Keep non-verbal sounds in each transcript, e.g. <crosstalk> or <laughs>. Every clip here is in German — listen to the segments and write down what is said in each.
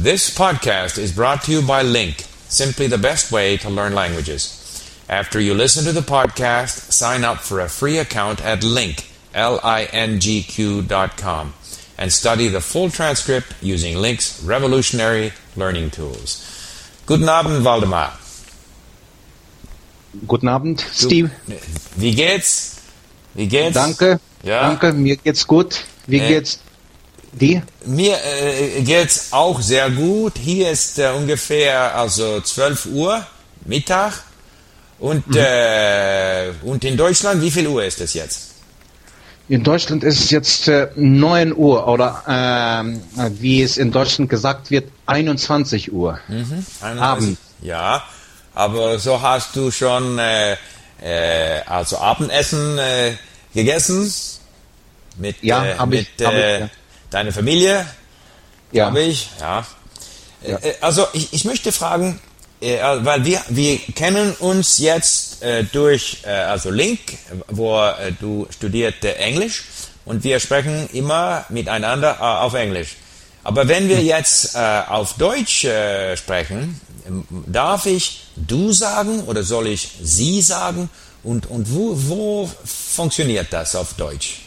This podcast is brought to you by Link, simply the best way to learn languages. After you listen to the podcast, sign up for a free account at link, L-I-N-G-Q dot com, and study the full transcript using Link's revolutionary learning tools. Guten Abend, Waldemar. Guten Abend, Steve. Wie geht's? Wie geht's? Danke. Ja. Danke, mir geht's gut. Wie Äh, geht's dir? Mir äh, geht's auch sehr gut. Hier ist äh, ungefähr also 12 Uhr Mittag und äh, und in Deutschland wie viel Uhr ist es jetzt? In Deutschland ist es jetzt äh, 9 Uhr oder ähm, wie es in Deutschland gesagt wird, 21 Uhr. 31? Abend. Ja, aber so hast du schon äh, äh, also Abendessen äh, gegessen mit Ja, äh, hab mit ich, hab ich, äh, ja. Deiner Familie, Ja. habe ich, ja. Ja. Äh, Also ich, ich möchte fragen, äh, weil wir wir kennen uns jetzt äh, durch äh, also Link, wo äh, du studiert äh, Englisch und wir sprechen immer miteinander äh, auf Englisch. Aber wenn wir jetzt äh, auf Deutsch äh, sprechen, ähm, darf ich du sagen oder soll ich sie sagen? Und, und wo, wo funktioniert das auf Deutsch?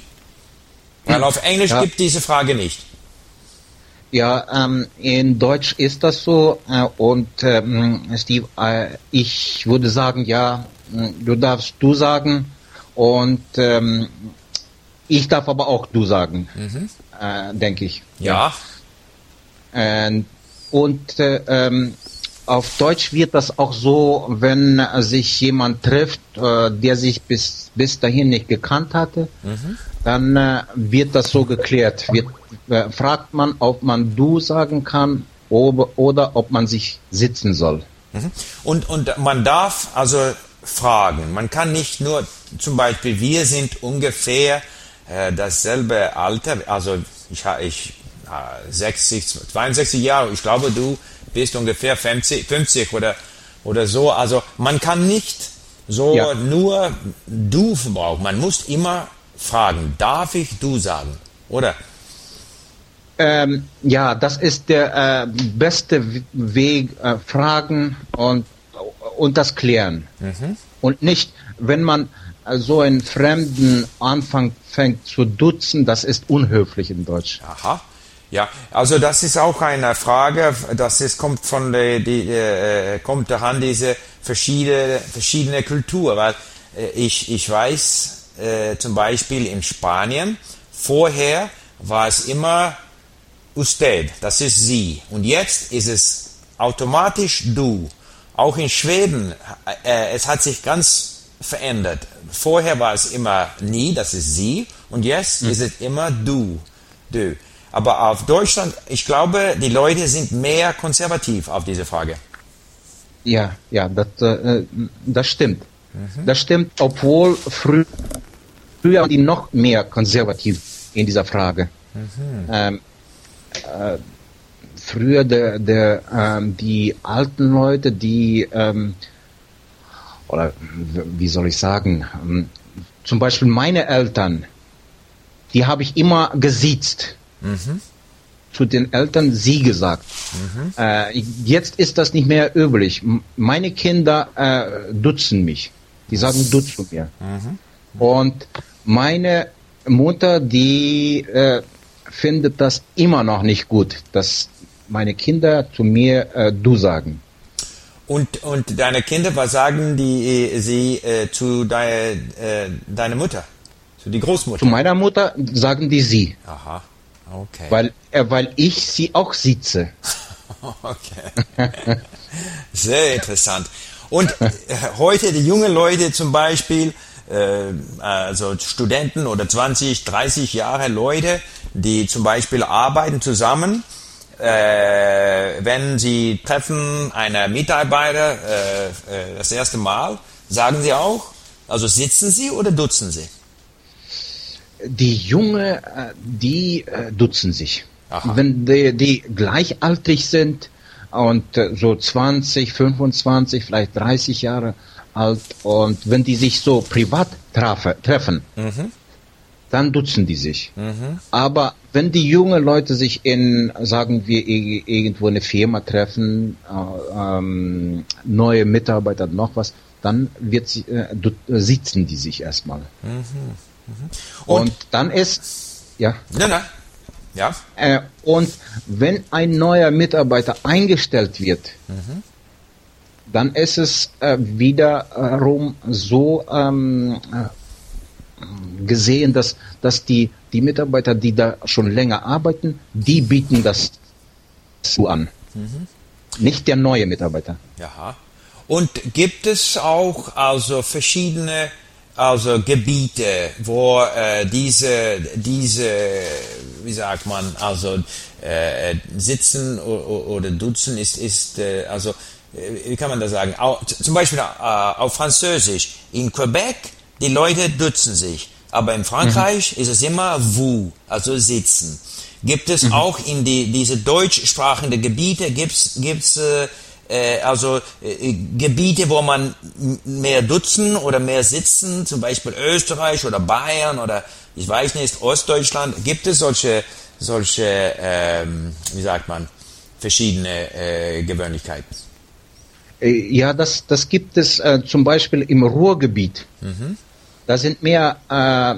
Weil auf Englisch Ja. gibt diese Frage nicht. Ja, ähm, in Deutsch ist das so äh, und ähm, Steve, äh, ich würde sagen, ja, du darfst du sagen und ähm, ich darf aber auch du sagen, äh, denke ich. Ja. Ähm, und äh, ähm, auf Deutsch wird das auch so, wenn äh, sich jemand trifft, äh, der sich bis, bis dahin nicht gekannt hatte, dann äh, wird das so geklärt. Wird, äh, fragt man, ob man du sagen kann ob, oder ob man sich sitzen soll. Und, und man darf also fragen. Man kann nicht nur, zum Beispiel, wir sind ungefähr äh, dasselbe Alter, also ich, ich äh, 60, 62 Jahre, ich glaube, du bist ungefähr 50, 50 oder, oder so. Also man kann nicht so Ja. nur du verbrauchen. Man muss immer fragen, darf ich du sagen? Oder? Ähm, ja, das ist der äh, beste Weg, äh, fragen und, und das klären. Und nicht, wenn man äh, so einen Fremden anfängt fängt zu duzen, das ist unhöflich in Deutsch. Aha. Ja, also das ist auch eine Frage, das ist, kommt von der, die, äh, kommt daran diese verschiedene, verschiedene Kultur, weil äh, ich, ich weiß äh, zum Beispiel in Spanien, vorher war es immer usted, das ist sie. Und jetzt ist es automatisch du. Auch in Schweden, äh, es hat sich ganz verändert. Vorher war es immer nie, das ist sie. Und jetzt ist es immer du. Du. Aber auf Deutschland, ich glaube, die Leute sind mehr konservativ auf diese Frage. Ja, ja, das, äh, das stimmt. Das stimmt, obwohl frü früher waren die noch mehr konservativ in dieser Frage. Ähm, äh, früher der, der, ähm, die alten Leute, die, ähm, oder wie soll ich sagen, ähm, zum Beispiel meine Eltern, die habe ich immer gesiezt. Zu den Eltern sie gesagt. Äh, jetzt ist das nicht mehr üblich. Meine Kinder äh, duzen mich. Die sagen du zu mir. Und meine Mutter, die äh, findet das immer noch nicht gut, dass meine Kinder zu mir äh, du sagen. Und, und deine Kinder, was sagen die, äh, sie äh, zu deiner äh, deine Mutter? Zu die Großmutter? Zu meiner Mutter sagen die sie, Aha, okay. weil, äh, weil ich sie auch sitze. <laughs> Okay. Sehr interessant. Und äh, heute die jungen Leute zum Beispiel, äh, also Studenten oder 20, 30 Jahre Leute, die zum Beispiel arbeiten zusammen, äh, wenn sie treffen einen Mitarbeiter äh, äh, das erste Mal, sagen sie auch, also sitzen sie oder dutzen sie? Die Junge, äh, die äh, duzen sich. Aha. Wenn die, die gleichaltrig sind und äh, so 20, 25, vielleicht 30 Jahre alt und wenn die sich so privat trafe, treffen, dann duzen die sich. Aber wenn die jungen Leute sich in, sagen wir, irgendwo eine Firma treffen, äh, ähm, neue Mitarbeiter, noch was, dann wird äh, sitzen die sich erstmal. Und- Und, dann ist, ja, Nein, nein. Ja. äh, und wenn ein neuer Mitarbeiter eingestellt wird, dann ist es äh, wiederum so ähm, äh, gesehen, dass, dass die, die Mitarbeiter, die da schon länger arbeiten, die bieten das so an. Nicht der neue Mitarbeiter. Ja. Und gibt es auch also verschiedene also Gebiete, wo äh, diese diese wie sagt man also äh, sitzen oder duzen ist ist äh, also äh, wie kann man das sagen? Au, z- zum Beispiel äh, auf Französisch in Quebec die Leute duzen sich, aber in Frankreich ist es immer vous, also sitzen. Gibt es auch in die, diese deutschsprachige Gebiete, gibt's gibt's äh, also äh, Gebiete, wo man mehr dutzen oder mehr sitzen, zum Beispiel Österreich oder Bayern oder ich weiß nicht, Ostdeutschland, gibt es solche, solche ähm, wie sagt man, verschiedene äh, Gewöhnlichkeiten? Äh, Ja, das, das gibt es äh, zum Beispiel im Ruhrgebiet. Da sind mehr äh,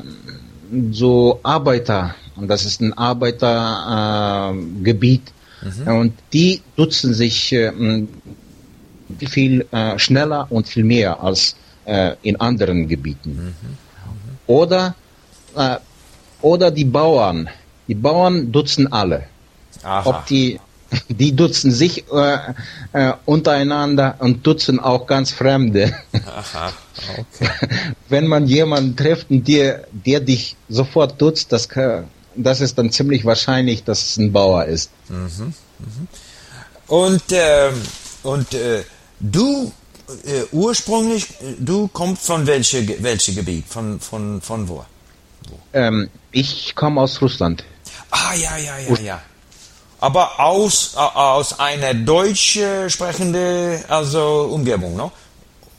so Arbeiter, und das ist ein Arbeitergebiet, äh, Gebiet. und die dutzen sich äh, viel äh, schneller und viel mehr als äh, in anderen Gebieten. Oder, äh, oder die Bauern. Die Bauern dutzen alle Aha. ob die <laughs> die dutzen sich äh, äh, untereinander und dutzen auch ganz Fremde. Aha. <laughs> Okay. Wenn man jemanden trifft, und der, der dich sofort dutzt, das, kann- das ist dann ziemlich wahrscheinlich, dass es ein Bauer ist. Und, ähm, und äh, du äh, ursprünglich, äh, du kommst von welchem welche Gebiet? Von, von, von wo? Ähm, ich komme aus Russland. Ah, ja, ja, ja, ja. Aber aus, äh, aus einer deutsch äh, sprechende also Umgebung, no?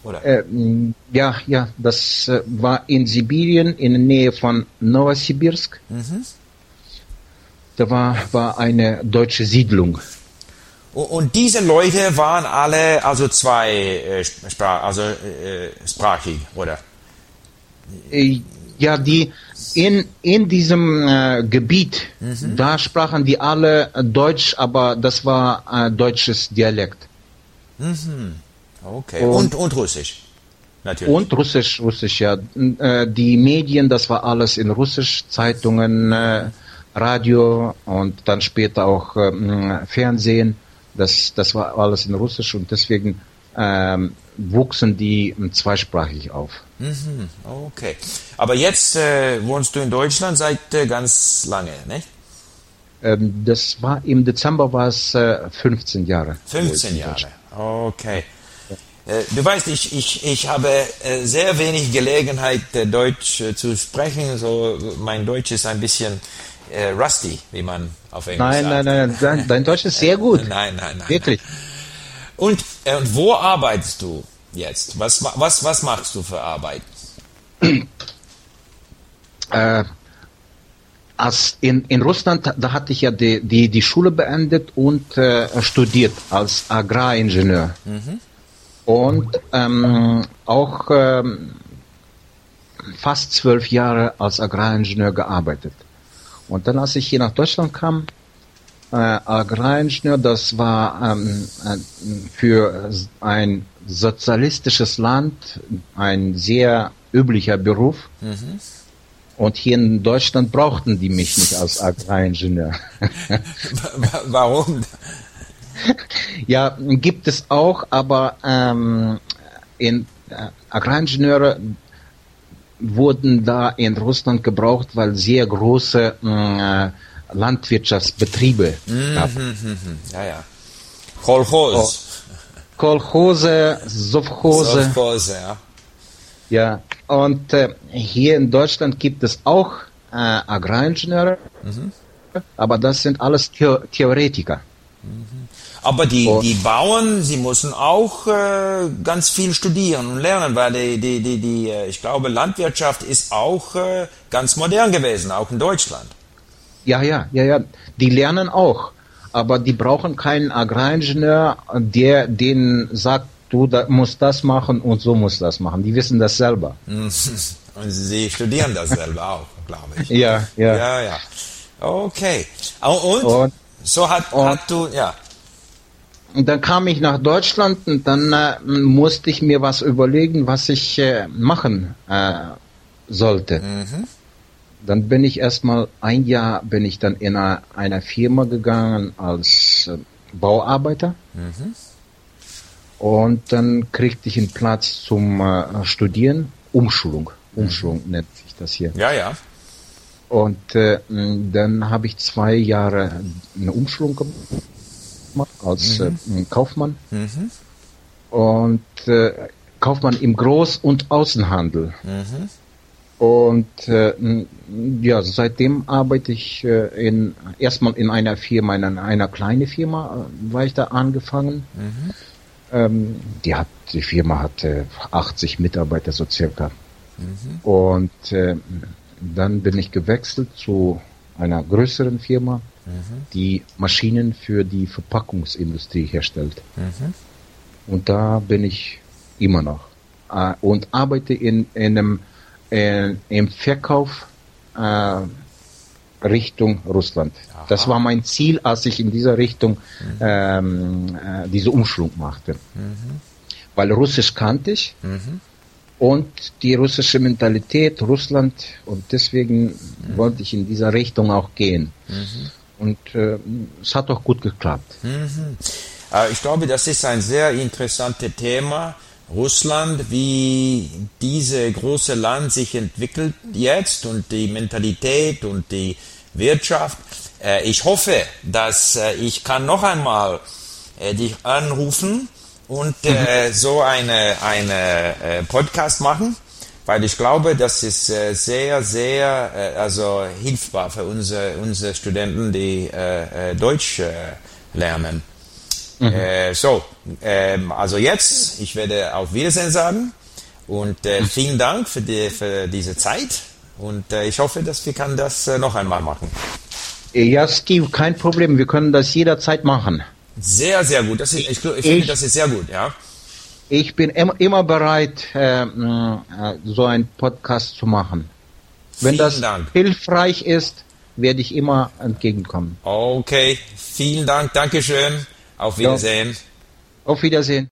Oder? Ähm, ja, ja, das äh, war in Sibirien in der Nähe von Novosibirsk. Da war, war eine deutsche Siedlung. Und, und diese Leute waren alle also zwei äh, Sprach, also äh, sprachig, oder? Äh, Ja, die in, in diesem äh, Gebiet, da sprachen die alle äh, Deutsch, aber das war äh, deutsches Dialekt. Okay. Und, und Russisch. Natürlich. Und Russisch, Russisch, ja. Äh, die Medien, das war alles in Russisch, Zeitungen, äh, Radio und dann später auch ähm, Fernsehen. Das, das war alles in Russisch und deswegen ähm, wuchsen die ähm, zweisprachig auf. Mhm, okay. Aber jetzt äh, wohnst du in Deutschland seit äh, ganz lange, ne? Ähm, das war im Dezember war es äh, 15 Jahre. wo ich 15 in Jahre. Okay. Äh, Du weißt, ich, ich, ich habe äh, sehr wenig Gelegenheit, äh, Deutsch zu sprechen. So, mein Deutsch ist ein bisschen äh, rusty, wie man auf Englisch Nein, sagt. nein, nein, dein, dein Deutsch ist sehr <laughs> gut. Nein, nein, nein. Wirklich. Und, äh, und wo arbeitest du jetzt? Was, was, was machst du für Arbeit? Äh, als in, in Russland, da hatte ich ja die, die, die Schule beendet und äh, studiert als Agraringenieur. Und ähm, auch ähm, fast zwölf Jahre als Agraringenieur gearbeitet. Und dann, als ich hier nach Deutschland kam, äh, Agraringenieur, das war ähm, äh, für ein sozialistisches Land ein sehr üblicher Beruf. Und hier in Deutschland brauchten die mich nicht als Agraringenieur. <laughs> Warum? <laughs> ja, gibt es auch, aber ähm, in äh, Agraringenieure wurden da in Russland gebraucht, weil sehr große äh, Landwirtschaftsbetriebe gab. Ja, ja. Kolchos. Kolchose, Sovchose. Sovchose, ja. Ja, und äh, hier in Deutschland gibt es auch äh, Agraringenieure, aber das sind alles Theo Theoretiker. Aber die, die Bauern, sie müssen auch äh, ganz viel studieren und lernen, weil die, die, die, die äh, ich glaube, Landwirtschaft ist auch äh, ganz modern gewesen, auch in Deutschland. Ja, ja, ja, ja. Die lernen auch, aber die brauchen keinen Agraringenieur, der denen sagt, du da, musst das machen und so musst das machen. Die wissen das selber. <laughs> Und sie studieren das selber auch, glaube ich. Ja, ja. Ja, ja. Okay. Und, und so hat, und, hat du, ja. Und dann kam ich nach Deutschland und dann äh, musste ich mir was überlegen, was ich äh, machen äh, sollte. Mhm. Dann bin ich erstmal ein Jahr bin ich dann in einer, einer Firma gegangen als äh, Bauarbeiter. Mhm. Und dann kriegte ich einen Platz zum äh, Studieren, Umschulung. Umschulung mhm. nennt sich das hier. Ja, ja. Und äh, dann habe ich zwei Jahre eine Umschulung gemacht als mhm. äh, Kaufmann. Mhm. Und äh, Kaufmann im Groß- und Außenhandel. Mhm. Und äh, ja, seitdem arbeite ich äh, in erstmal in einer Firma, in einer kleinen Firma, äh, war ich da angefangen. Mhm. Ähm, die hat die Firma hatte 80 Mitarbeiter so circa. Mhm. Und äh, dann bin ich gewechselt zu einer größeren Firma, mhm. die Maschinen für die Verpackungsindustrie herstellt. Mhm. Und da bin ich immer noch äh, und arbeite in, in einem äh, im Verkauf äh, Richtung Russland. Aha. Das war mein Ziel, als ich in dieser Richtung mhm. ähm, äh, diese Umschwung machte. Mhm. Weil Russisch kannte ich mhm und die russische Mentalität, Russland und deswegen mhm. wollte ich in dieser Richtung auch gehen. Und äh, es hat auch gut geklappt. Mhm. Äh, ich glaube, das ist ein sehr interessantes Thema. Russland, wie diese große Land sich entwickelt jetzt und die Mentalität und die Wirtschaft. Äh, ich hoffe, dass äh, ich kann noch einmal dich anrufen und mhm. so eine, eine Podcast machen, weil ich glaube, das ist äh, sehr, sehr äh, also hilfbar für unsere, unsere Studenten, die äh, äh, Deutsch äh, lernen. Mhm. Äh, so, ähm, also jetzt, ich werde auf Wiedersehen sagen und äh, mhm. vielen Dank für, die, für diese Zeit und äh, ich hoffe, dass wir kann das äh, noch einmal machen. Ja, Steve, kein Problem. Wir können das jederzeit machen. Sehr, sehr gut. Das ist, ich, ich, ich finde, das ist sehr gut, ja. Ich bin immer, immer bereit, äh, äh, so einen Podcast zu machen. Wenn vielen das Dank. hilfreich ist, werde ich immer entgegenkommen. Okay, vielen Dank, Dankeschön. Auf Wiedersehen. Ja. Auf Wiedersehen.